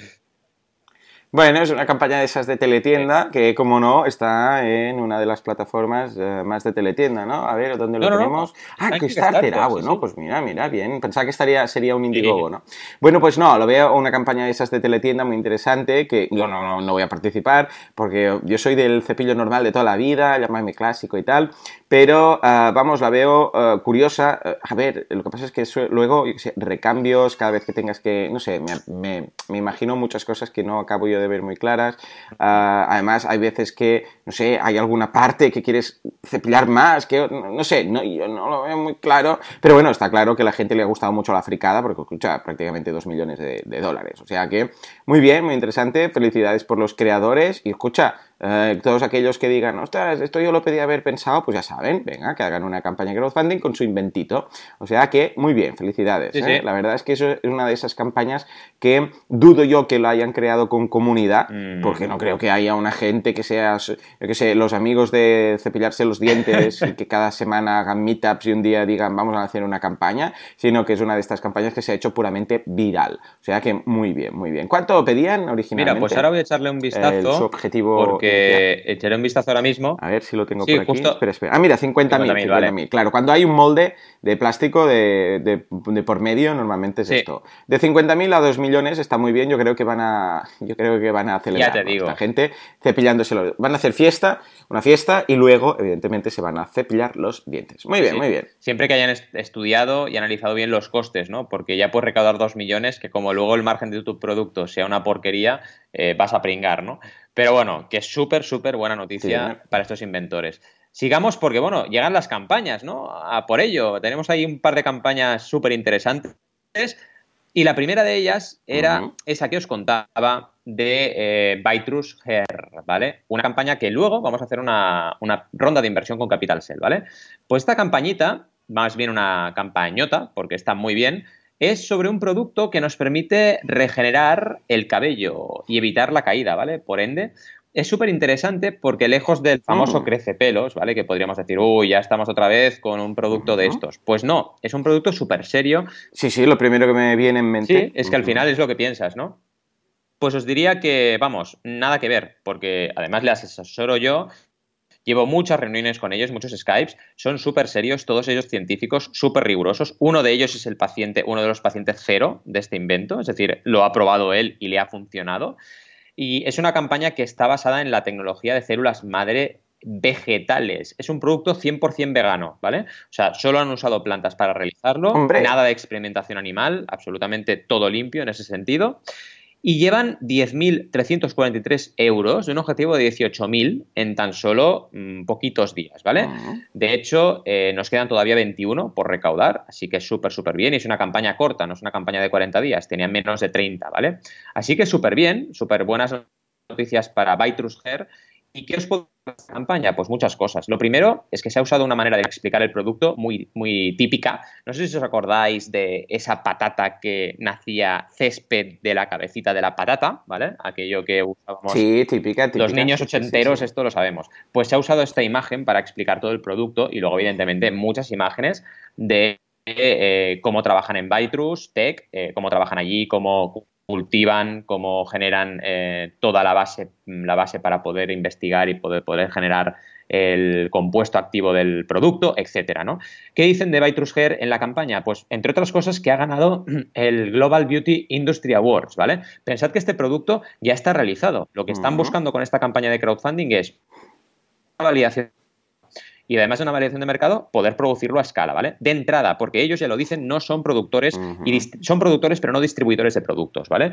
Bueno, es una campaña de esas de teletienda que, como no, está en una de las plataformas eh, más de teletienda, ¿no? A ver, ¿dónde lo tenemos? Ah, Kickstarter. Ah, bueno, pues mira, mira, bien. Pensaba que estaría, sería un Indiegogo, ¿no? Bueno, pues no, lo veo una campaña de esas de teletienda muy interesante que yo no, no, no voy a participar porque yo soy del cepillo normal de toda la vida, llamarme clásico y tal, pero ah, vamos, la veo ah, curiosa. a ver, lo que pasa es que luego, recambios, cada vez que tengas que, no sé, me, me imagino muchas cosas que no acabo yo de ver muy claras. Ah, además, hay veces que, no sé, hay alguna parte que quieres cepillar más, que no, sé, no, yo no lo veo muy claro. Pero bueno, está claro que a la gente le ha gustado mucho la fricada porque escucha prácticamente 2 millones de, de dólares. O sea que, muy bien, muy interesante. Felicidades por los creadores. Y escucha, eh, todos aquellos que digan, ostras, esto yo lo pedí haber pensado, pues ya saben, venga, que hagan una campaña de crowdfunding con su inventito. O sea que, muy bien, felicidades. ¿eh? La verdad es que eso es una de esas campañas que dudo yo que lo hayan creado con comunidad, mm. porque no creo que haya una gente que sea, yo que sé, los amigos de cepillarse los dientes (laughs) y que cada semana hagan meetups y un día digan, vamos a hacer una campaña, sino que es una de estas campañas que se ha hecho puramente viral. O sea que, muy bien, muy bien. ¿Cuánto pedían originalmente? Mira, pues ahora voy a echarle un vistazo. su objetivo echaré un vistazo ahora mismo. A ver si lo tengo por aquí. Espera, espera. Ah, mira, 50.000. Vale. Claro, cuando hay un molde de plástico de, por medio, normalmente es esto. De 50.000 a 2 millones está muy bien. Yo creo que van a, yo creo que van a celebrar. Ya te digo. La gente cepillándose los... Van a hacer fiesta, una fiesta, y luego, evidentemente, se van a cepillar los dientes. Muy bien, muy bien. Siempre que hayan estudiado y analizado bien los costes, ¿no? Porque ya puedes recaudar 2 millones, que como luego el margen de tu producto sea una porquería, eh, vas a pringar, ¿no? Pero bueno, que es súper, súper buena noticia para estos inventores. sigamos porque, bueno, llegan las campañas, ¿no? A por ello, tenemos ahí un par de campañas súper interesantes. Y la primera de ellas era esa que os contaba de eh, Bytrus ¿vale? Una campaña que luego vamos a hacer una, una ronda de inversión con Capital Cell, ¿vale? Pues esta campañita, más bien una campañota, porque está muy bien, es sobre un producto que nos permite regenerar el cabello y evitar la caída, ¿vale? Por ende, es súper interesante porque lejos del famoso mm. crece pelos, ¿vale? Que podríamos decir, uy, ya estamos otra vez con un producto de estos. Pues no, es un producto súper serio. Sí, sí, lo primero que me viene en mente. Sí, es que al final es lo que piensas, ¿no? Pues os diría que, vamos, nada que ver, porque además le asesoro yo Llevo muchas reuniones con ellos, muchos Skypes, son súper serios, todos ellos científicos, súper rigurosos. Uno de ellos es el paciente, uno de los pacientes cero de este invento, es decir, lo ha probado él y le ha funcionado. Y es una campaña que está basada en la tecnología de células madre vegetales. Es un producto 100% vegano, ¿vale? O sea, solo han usado plantas para realizarlo, nada de experimentación animal, absolutamente todo limpio en ese sentido y llevan 10.343 euros de un objetivo de 18.000 en tan solo mm, poquitos días, ¿vale? De hecho, eh, nos quedan todavía 21 por recaudar, así que es súper, súper bien. Y es una campaña corta, no es una campaña de 40 días, tenían menos de 30, ¿vale? Así que súper bien, súper buenas noticias para Bytrus Hair ¿Y qué os puedo campaña? Pues muchas cosas. Lo primero es que se ha usado una manera de explicar el producto muy, muy típica. No sé si os acordáis de esa patata que nacía césped de la cabecita de la patata, ¿vale? Aquello que usábamos. Sí, típica, típica. Los niños ochenteros, esto lo sabemos. Pues se ha usado esta imagen para explicar todo el producto y luego, evidentemente, muchas imágenes de eh, cómo trabajan en Bytrus, Tech, eh, cómo trabajan allí, cómo cultivan, cómo generan eh, toda la base, la base para poder investigar y poder, poder generar el compuesto activo del producto, etcétera, ¿no? ¿Qué dicen de Vitrus Hair en la campaña? Pues, entre otras cosas, que ha ganado (clears throat) el Global Beauty Industry Awards, ¿vale? Pensad que este producto ya está realizado. Lo que están buscando con esta campaña de crowdfunding es una validación y además de una variación de mercado, poder producirlo a escala, ¿vale? De entrada, porque ellos ya lo dicen, no son productores, y son productores pero no distribuidores de productos, ¿vale?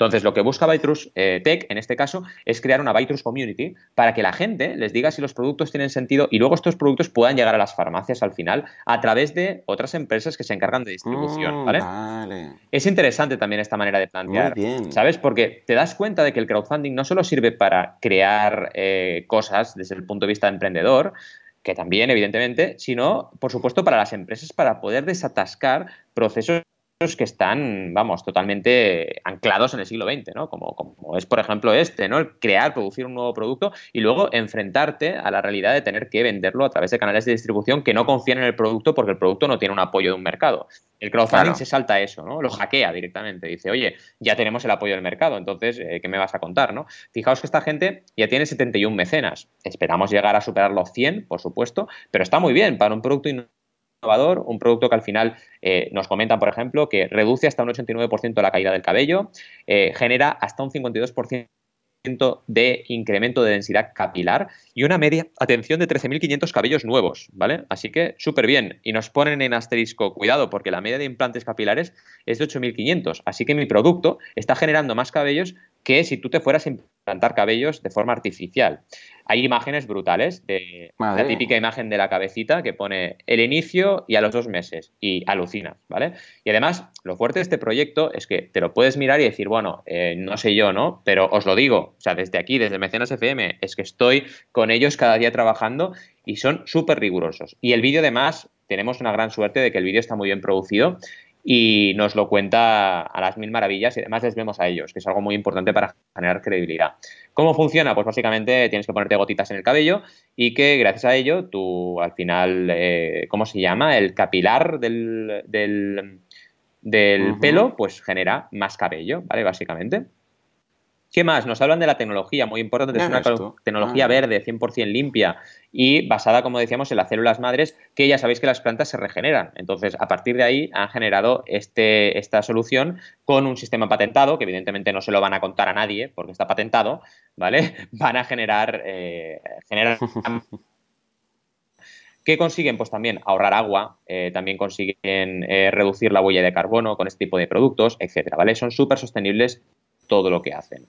Entonces, lo que busca Bytrus eh, Tech, en este caso, es crear una Bytrus Community para que la gente les diga si los productos tienen sentido y luego estos productos puedan llegar a las farmacias al final a través de otras empresas que se encargan de distribución, mm, ¿vale? Es interesante también esta manera de plantear, ¿sabes? Porque te das cuenta de que el crowdfunding no solo sirve para crear eh, cosas desde el punto de vista de emprendedor, que también, evidentemente, sino, por supuesto, para las empresas para poder desatascar procesos que están, vamos, totalmente anclados en el siglo XX, ¿no? Como, como es, por ejemplo, este, ¿no? El crear, producir un nuevo producto y luego enfrentarte a la realidad de tener que venderlo a través de canales de distribución que no confían en el producto porque el producto no tiene un apoyo de un mercado. El crowdfunding se salta eso, ¿no? Lo hackea directamente. Dice, oye, ya tenemos el apoyo del mercado, entonces, eh, ¿qué me vas a contar, no? Fijaos que esta gente ya tiene 71 mecenas. Esperamos llegar a superar los 100, por supuesto, pero está muy bien para un producto innovador, un producto que al final eh, nos comentan, por ejemplo, que reduce hasta un 89% la caída del cabello, eh, genera hasta un 52% de incremento de densidad capilar y una media, atención, de 13.500 cabellos nuevos, ¿vale? Así que súper bien. Y nos ponen en asterisco, cuidado, porque la media de implantes capilares es de 8.500. Así que mi producto está generando más cabellos que si tú te fueras a implantar cabellos de forma artificial. Hay imágenes brutales de la típica imagen de la cabecita que pone el inicio y a los dos meses y alucinas, ¿vale? Y además, lo fuerte de este proyecto es que te lo puedes mirar y decir, bueno, eh, no sé yo, ¿no? Pero os lo digo, o sea, desde aquí, desde Mecenas FM, es que estoy con ellos cada día trabajando y son súper rigurosos. Y el vídeo, además, tenemos una gran suerte de que el vídeo está muy bien producido y nos lo cuenta a las mil maravillas y además les vemos a ellos, que es algo muy importante para generar credibilidad. ¿Cómo funciona? Pues básicamente tienes que ponerte gotitas en el cabello y que gracias a ello tú al final, eh, ¿cómo se llama? El capilar del, del, pelo pues genera más cabello, ¿vale? Básicamente. ¿Qué más? Nos hablan de la tecnología, muy importante, es una tecnología ah. verde, 100% limpia y basada, como decíamos, en las células madres, que ya sabéis que las plantas se regeneran. Entonces, a partir de ahí han generado este, esta solución con un sistema patentado, que evidentemente no se lo van a contar a nadie porque está patentado, ¿vale? (laughs) Van a generar... Eh, generar (laughs) ¿Qué consiguen? Pues también ahorrar agua, eh, también consiguen eh, reducir la huella de carbono con este tipo de productos, etcétera, ¿vale? Son súper sostenibles todo lo que hacen.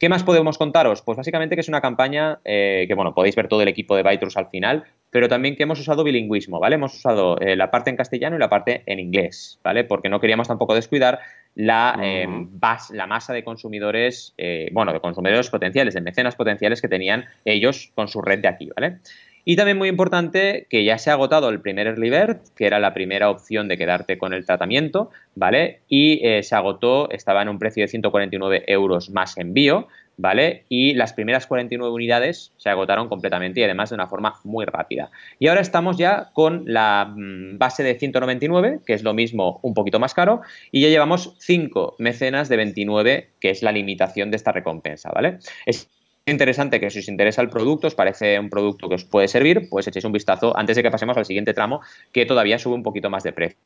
¿Qué más podemos contaros? Pues básicamente que es una campaña eh, que, bueno, podéis ver todo el equipo de Bytrus al final, pero también que hemos usado bilingüismo, ¿vale? Hemos usado eh, la parte en castellano y la parte en inglés, ¿vale? Porque no queríamos tampoco descuidar la, eh, la masa de consumidores, bueno, de consumidores potenciales, de mecenas potenciales que tenían ellos con su red de aquí, ¿vale? Y también muy importante que ya se ha agotado el primer Early Bird, que era la primera opción de quedarte con el tratamiento, ¿vale? Y eh, se agotó, estaba en un precio de 149 euros más envío, ¿vale? Y las primeras 49 unidades se agotaron completamente y además de una forma muy rápida. Y ahora estamos ya con la mm, base de 199, que es lo mismo un poquito más caro, y ya llevamos 5 mecenas de 29, que es la limitación de esta recompensa, ¿vale? Interesante que si os interesa el producto, os parece un producto que os puede servir, pues echéis un vistazo antes de que pasemos al siguiente tramo, que todavía sube un poquito más de precio.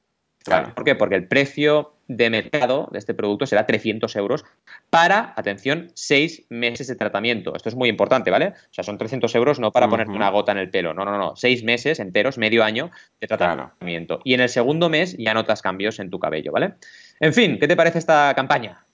¿Por qué? Porque el precio de mercado de este producto será 300 euros para, atención, 6 meses de tratamiento. Esto es muy importante, ¿vale? O sea, son 300 euros no para ponerte una gota en el pelo, no, no, no, 6 meses enteros, medio año de tratamiento. Y en el segundo mes ya notas cambios en tu cabello, ¿vale? En fin, ¿qué te parece esta campaña?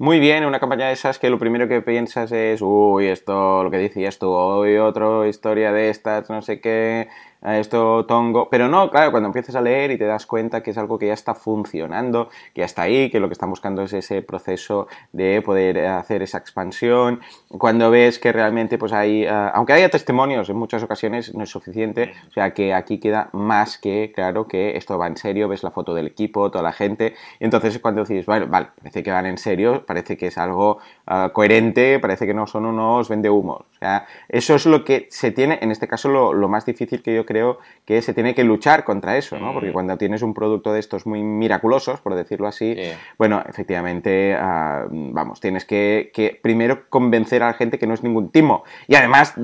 Muy bien, una campaña de esas que lo primero que piensas es, uy, esto, lo que decías tú, hoy otra historia de estas, no sé qué, esto tongo. Pero no, claro, cuando empiezas a leer y te das cuenta que es algo que ya está funcionando, que ya está ahí, que lo que están buscando es ese proceso de poder hacer esa expansión. Cuando ves que realmente, pues hay, eh, aunque haya testimonios en muchas ocasiones, no es suficiente. O sea que aquí queda más que claro que esto va en serio, ves la foto del equipo, toda la gente. Y entonces es cuando dices, bueno, vale, parece que van en serio, parece que es algo eh, coherente, parece que no son unos vendehumos. O sea, eso es lo que se tiene, en este caso, lo, lo más difícil que yo creo que se tiene que luchar contra eso, ¿no? Porque mm. cuando tienes un producto de estos muy miraculosos, por decirlo así, bueno, efectivamente, ah, vamos, tienes que, primero convencer a la gente que no es ningún timo y además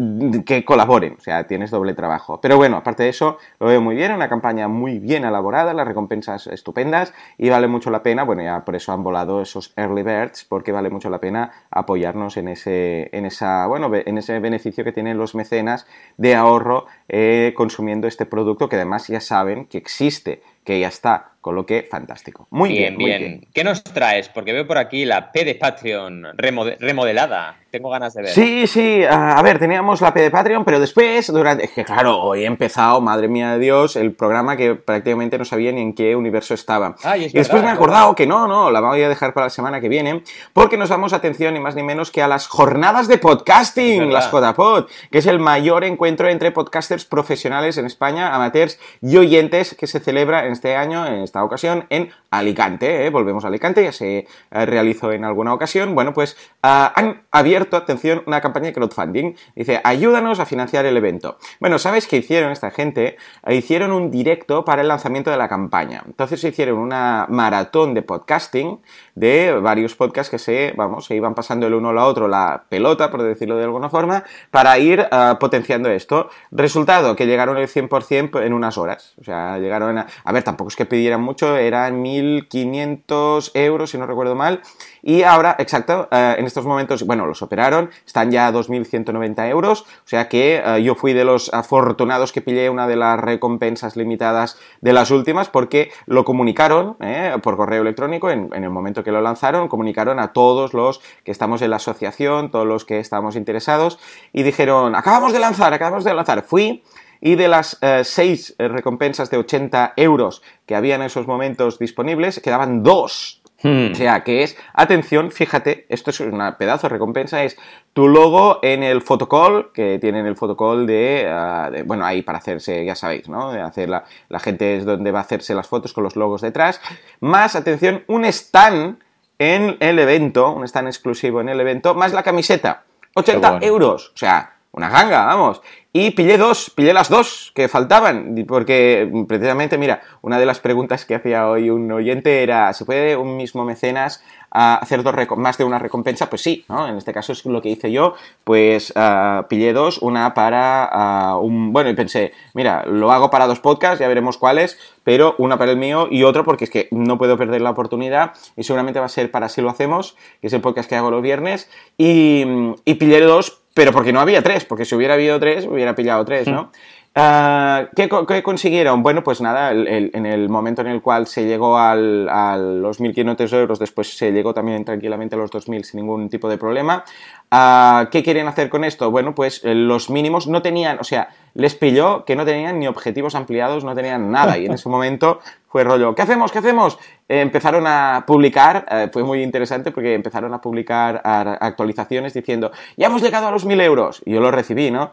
que colaboren, o sea, tienes doble trabajo. Pero bueno, aparte de eso, lo veo muy bien, una campaña muy bien elaborada, las recompensas estupendas y vale mucho la pena, bueno, ya por eso han volado esos early birds, porque vale mucho la pena apoyarnos en ese, en esa, bueno, en ese beneficio que tienen los mecenas de ahorro eh, consumiendo este producto que además ya saben que existe, que ya está con lo que, fantástico. Muy bien, bien. bien. ¿Qué nos traes? Porque veo por aquí la P de Patreon remodelada. Tengo ganas de ver. Sí, sí. A ver, teníamos la P de Patreon, pero después, durante. Es que claro, hoy he empezado, madre mía de Dios, el programa que prácticamente no sabía ni en qué universo estaba. y después me he acordado que no, no, la voy a dejar para la semana que viene, porque nos damos atención ni más ni menos que a las jornadas de podcasting, las JPod, que es el mayor encuentro entre podcasters profesionales en España, amateurs y oyentes que se celebra en este año, en esta ocasión en Alicante. ¿eh? Volvemos a Alicante, ya se eh, realizó en alguna ocasión. Bueno, pues ah, han abierto, atención, una campaña de crowdfunding. Dice, ayúdanos a financiar el evento. Bueno, ¿sabes qué hicieron esta gente? hicieron un directo para el lanzamiento de la campaña. Entonces hicieron una maratón de podcasting de varios podcasts que se, vamos, se iban pasando el uno al otro la pelota, por decirlo de alguna forma, para ir ah, potenciando esto. Resultado, que llegaron el 100% en unas horas. O sea, llegaron a... A ver, tampoco es que pidieran mucho, eran 1.500 euros, si no recuerdo mal. Y ahora, exacto, eh, en estos momentos, bueno, los operaron, están ya a 2.190 euros. O sea que eh, yo fui de los afortunados que pillé una de las recompensas limitadas de las últimas porque lo comunicaron eh, por correo electrónico en, en el momento que lo lanzaron, comunicaron a todos los que estamos en la asociación, todos los que estamos interesados y dijeron, acabamos de lanzar, acabamos de lanzar. Fui y de las eh, seis eh, recompensas de 80 euros que había en esos momentos disponibles, quedaban dos. Hmm. O sea, que es, atención, fíjate, esto es una pedazo de recompensa, es tu logo en el fotocall, que tienen el fotocall de, ah, de, bueno, ahí para hacerse, ya sabéis, ¿no? De hacer la, la gente es donde va a hacerse las fotos con los logos detrás, más, atención, un stand en el evento, un stand exclusivo en el evento, más la camiseta, 80 euros, o sea, una ganga, vamos. Y pillé dos, pillé las dos que faltaban, porque precisamente, mira, una de las preguntas que hacía hoy un oyente era, ¿se puede un mismo mecenas hacer dos más de una recompensa? Pues sí, ¿no? En este caso es lo que hice yo, pues uh, pillé dos, una para uh, un... Bueno, y pensé, mira, lo hago para dos podcasts, ya veremos cuáles, pero una para el mío y otro porque es que no puedo perder la oportunidad y seguramente va a ser para Si lo hacemos, que es el podcast que hago los viernes, y, y pillé dos pero porque no había tres, porque si hubiera habido tres, hubiera pillado tres, ¿no? Ah, ¿qué, consiguieron? Bueno, pues nada, en el momento en el cual se llegó a los 1.500 euros, después se llegó también tranquilamente a los 2.000 sin ningún tipo de problema. Ah, ¿Qué quieren hacer con esto? Bueno, pues eh, los mínimos no tenían, o sea, les pilló que no tenían ni objetivos ampliados, no tenían nada. Y en ese momento fue rollo, ¿qué hacemos? ¿Qué hacemos? Eh, empezaron a publicar, eh, fue muy interesante porque empezaron a publicar actualizaciones diciendo, ya hemos llegado a los 1.000 euros. Y yo lo recibí, ¿no?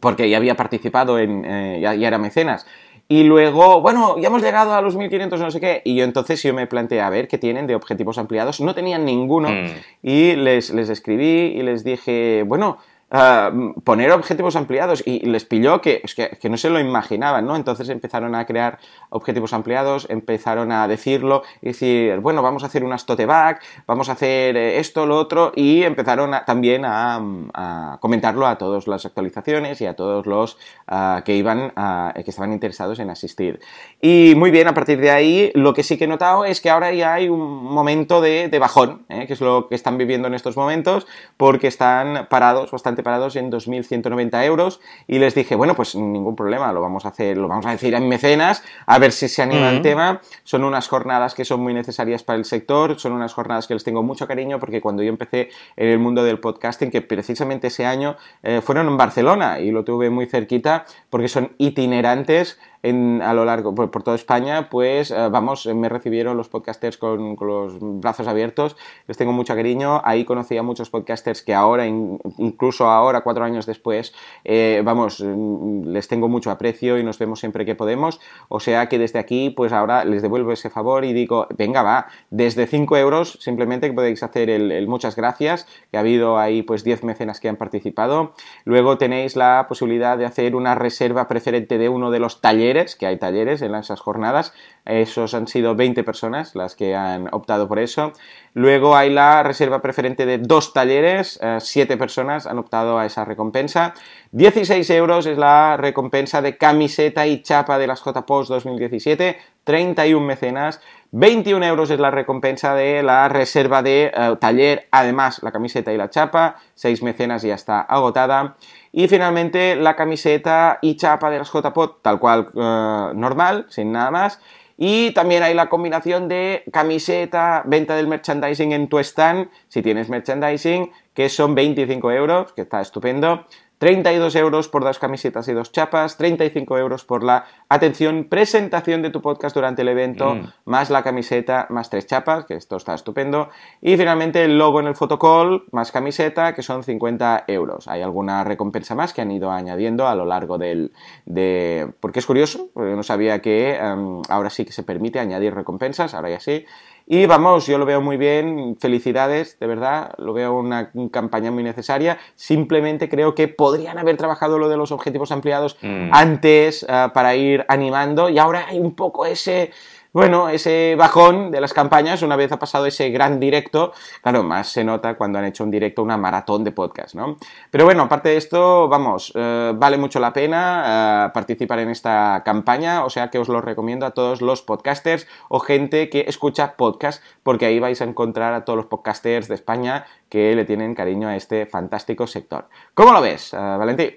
porque ya había participado en, eh, ya, era mecenas. Y luego, bueno, ya hemos llegado a los 1500, no sé qué. Y yo entonces yo me planteé a ver qué tienen de objetivos ampliados. No tenían ninguno. Mm. Y les, les escribí y les dije, bueno, poner objetivos ampliados y les pilló que, es que, no se lo imaginaban, ¿no? Entonces empezaron a crear objetivos ampliados, empezaron a decirlo y decir, bueno, vamos a hacer unas tote bag, vamos a hacer eh, esto, lo otro y empezaron también a, comentarlo a todas las actualizaciones y a todos los ah, que iban, que estaban interesados en asistir. Y muy bien, a partir de ahí, lo que sí que he notado es que ahora ya hay un momento de, bajón, ¿eh? que es lo que están viviendo en estos momentos, porque están parados bastante parados en 2.190 euros y les dije, bueno, pues ningún problema, lo vamos a hacer, lo vamos a decir a mi mecenas, a ver si se anima el tema. Son unas jornadas que son muy necesarias para el sector, son unas jornadas que les tengo mucho cariño porque cuando yo empecé en el mundo del podcasting, que precisamente ese año eh, fueron en Barcelona y lo tuve muy cerquita porque son itinerantes a lo largo, por, por, toda España, pues eh, vamos, me recibieron los podcasters con, los brazos abiertos, les tengo mucho cariño, ahí conocí a muchos podcasters que ahora, incluso ahora, cuatro años después, eh, vamos, mm, les tengo mucho aprecio y nos vemos siempre que podemos, o sea que desde aquí, pues ahora les devuelvo ese favor y digo, venga, va, desde 5 euros, simplemente que podéis hacer el, muchas gracias, que ha habido ahí pues 10 mecenas que han participado, luego tenéis la posibilidad de hacer una reserva preferente de uno de los talleres que hay talleres en esas jornadas. Esos han sido 20 personas las que han optado por eso. Luego hay la reserva preferente de dos talleres, 7 eh, personas han optado a esa recompensa. 16 euros es la recompensa de camiseta y chapa de las JPOS 2017, 31 mecenas. 21 euros es la recompensa de la reserva de eh, taller, además la camiseta y la chapa, 6 mecenas ya está agotada. Y finalmente la camiseta y chapa de las JPOT, tal cual eh, normal, sin nada más. Y también hay la combinación de camiseta, venta del merchandising en tu stand, si tienes merchandising, que son 25 euros, que está estupendo. 32 euros por dos camisetas y dos chapas, 35 euros por la atención, presentación de tu podcast durante el evento, mm. más la camiseta, más tres chapas, que esto está estupendo, y finalmente el logo en el photocall, más camiseta, que son 50 euros. Hay alguna recompensa más que han ido añadiendo a lo largo del... De... Porque es curioso, porque no sabía que em, ahora sí que se permite añadir recompensas, ahora ya sí, y vamos, yo lo veo muy bien, felicidades, de verdad, lo veo una, campaña muy necesaria. Simplemente creo que podrían haber trabajado lo de los objetivos ampliados mm. antes eh, para ir animando y ahora hay un poco ese bueno, ese bajón de las campañas, una vez ha pasado ese gran directo, claro, más se nota cuando han hecho un directo, una maratón de podcast, ¿no? Pero bueno, aparte de esto, vamos, eh, vale mucho la pena eh, participar en esta campaña, o sea que os lo recomiendo a todos los podcasters o gente que escucha podcast, porque ahí vais a encontrar a todos los podcasters de España que le tienen cariño a este fantástico sector. ¿Cómo lo ves, uh, Valentín?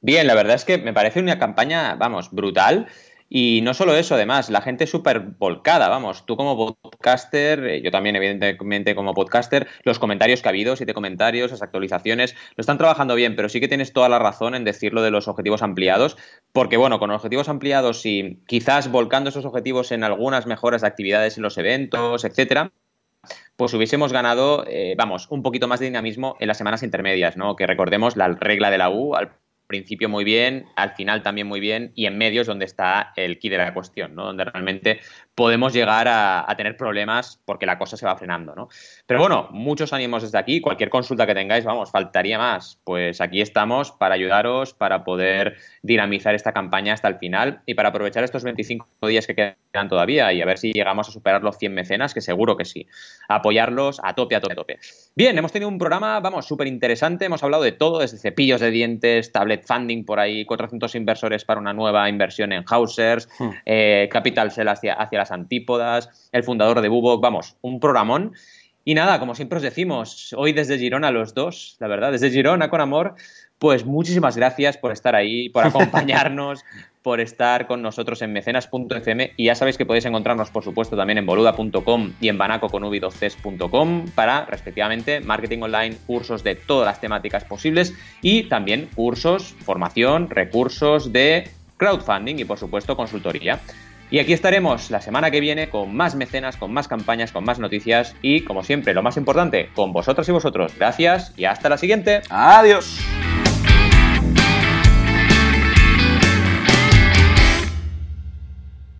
Bien, la verdad es que me parece una campaña, vamos, brutal. Y no solo eso, además, la gente es súper volcada, vamos, tú como podcaster, eh, yo también evidentemente como podcaster, los comentarios que ha habido, siete comentarios, las actualizaciones, lo están trabajando bien, pero sí que tienes toda la razón en decirlo de los objetivos ampliados, porque bueno, con objetivos ampliados y quizás volcando esos objetivos en algunas mejoras de actividades en los eventos, etcétera, pues hubiésemos ganado, eh, vamos, un poquito más de dinamismo en las semanas intermedias, ¿no? Que recordemos la regla de la U, al principio muy bien, al final también muy bien y en medio es donde está el key de la cuestión, ¿no? Donde realmente podemos llegar a, tener problemas porque la cosa se va frenando, ¿no? Pero bueno, muchos ánimos desde aquí. Cualquier consulta que tengáis, vamos, faltaría más. Pues aquí estamos para ayudaros, para poder dinamizar esta campaña hasta el final y para aprovechar estos 25 días que quedan todavía y a ver si llegamos a superar los 100 mecenas, que seguro que sí. Apoyarlos a tope, a tope, a tope. Bien, hemos tenido un programa, vamos, súper interesante. Hemos hablado de todo, desde cepillos de dientes, tablet funding por ahí, 400 inversores para una nueva inversión en Hausers, hmm. eh, Capital Sell hacia, hacia las antípodas, el fundador de Bubok, vamos, un programón. Y nada, como siempre os decimos, hoy desde Girona los dos, la verdad, desde Girona con amor, pues muchísimas gracias por estar ahí, por (laughs) acompañarnos, por estar con nosotros en mecenas.fm y ya sabéis que podéis encontrarnos, por supuesto, también en boluda.com y en banacoconubidoces.com para, respectivamente, marketing online, cursos de todas las temáticas posibles y también cursos, formación, recursos de crowdfunding y, por supuesto, consultoría. Y aquí estaremos la semana que viene con más mecenas, con más campañas, con más noticias y, como siempre, lo más importante, con vosotras y vosotros. Gracias y hasta la siguiente. Adiós.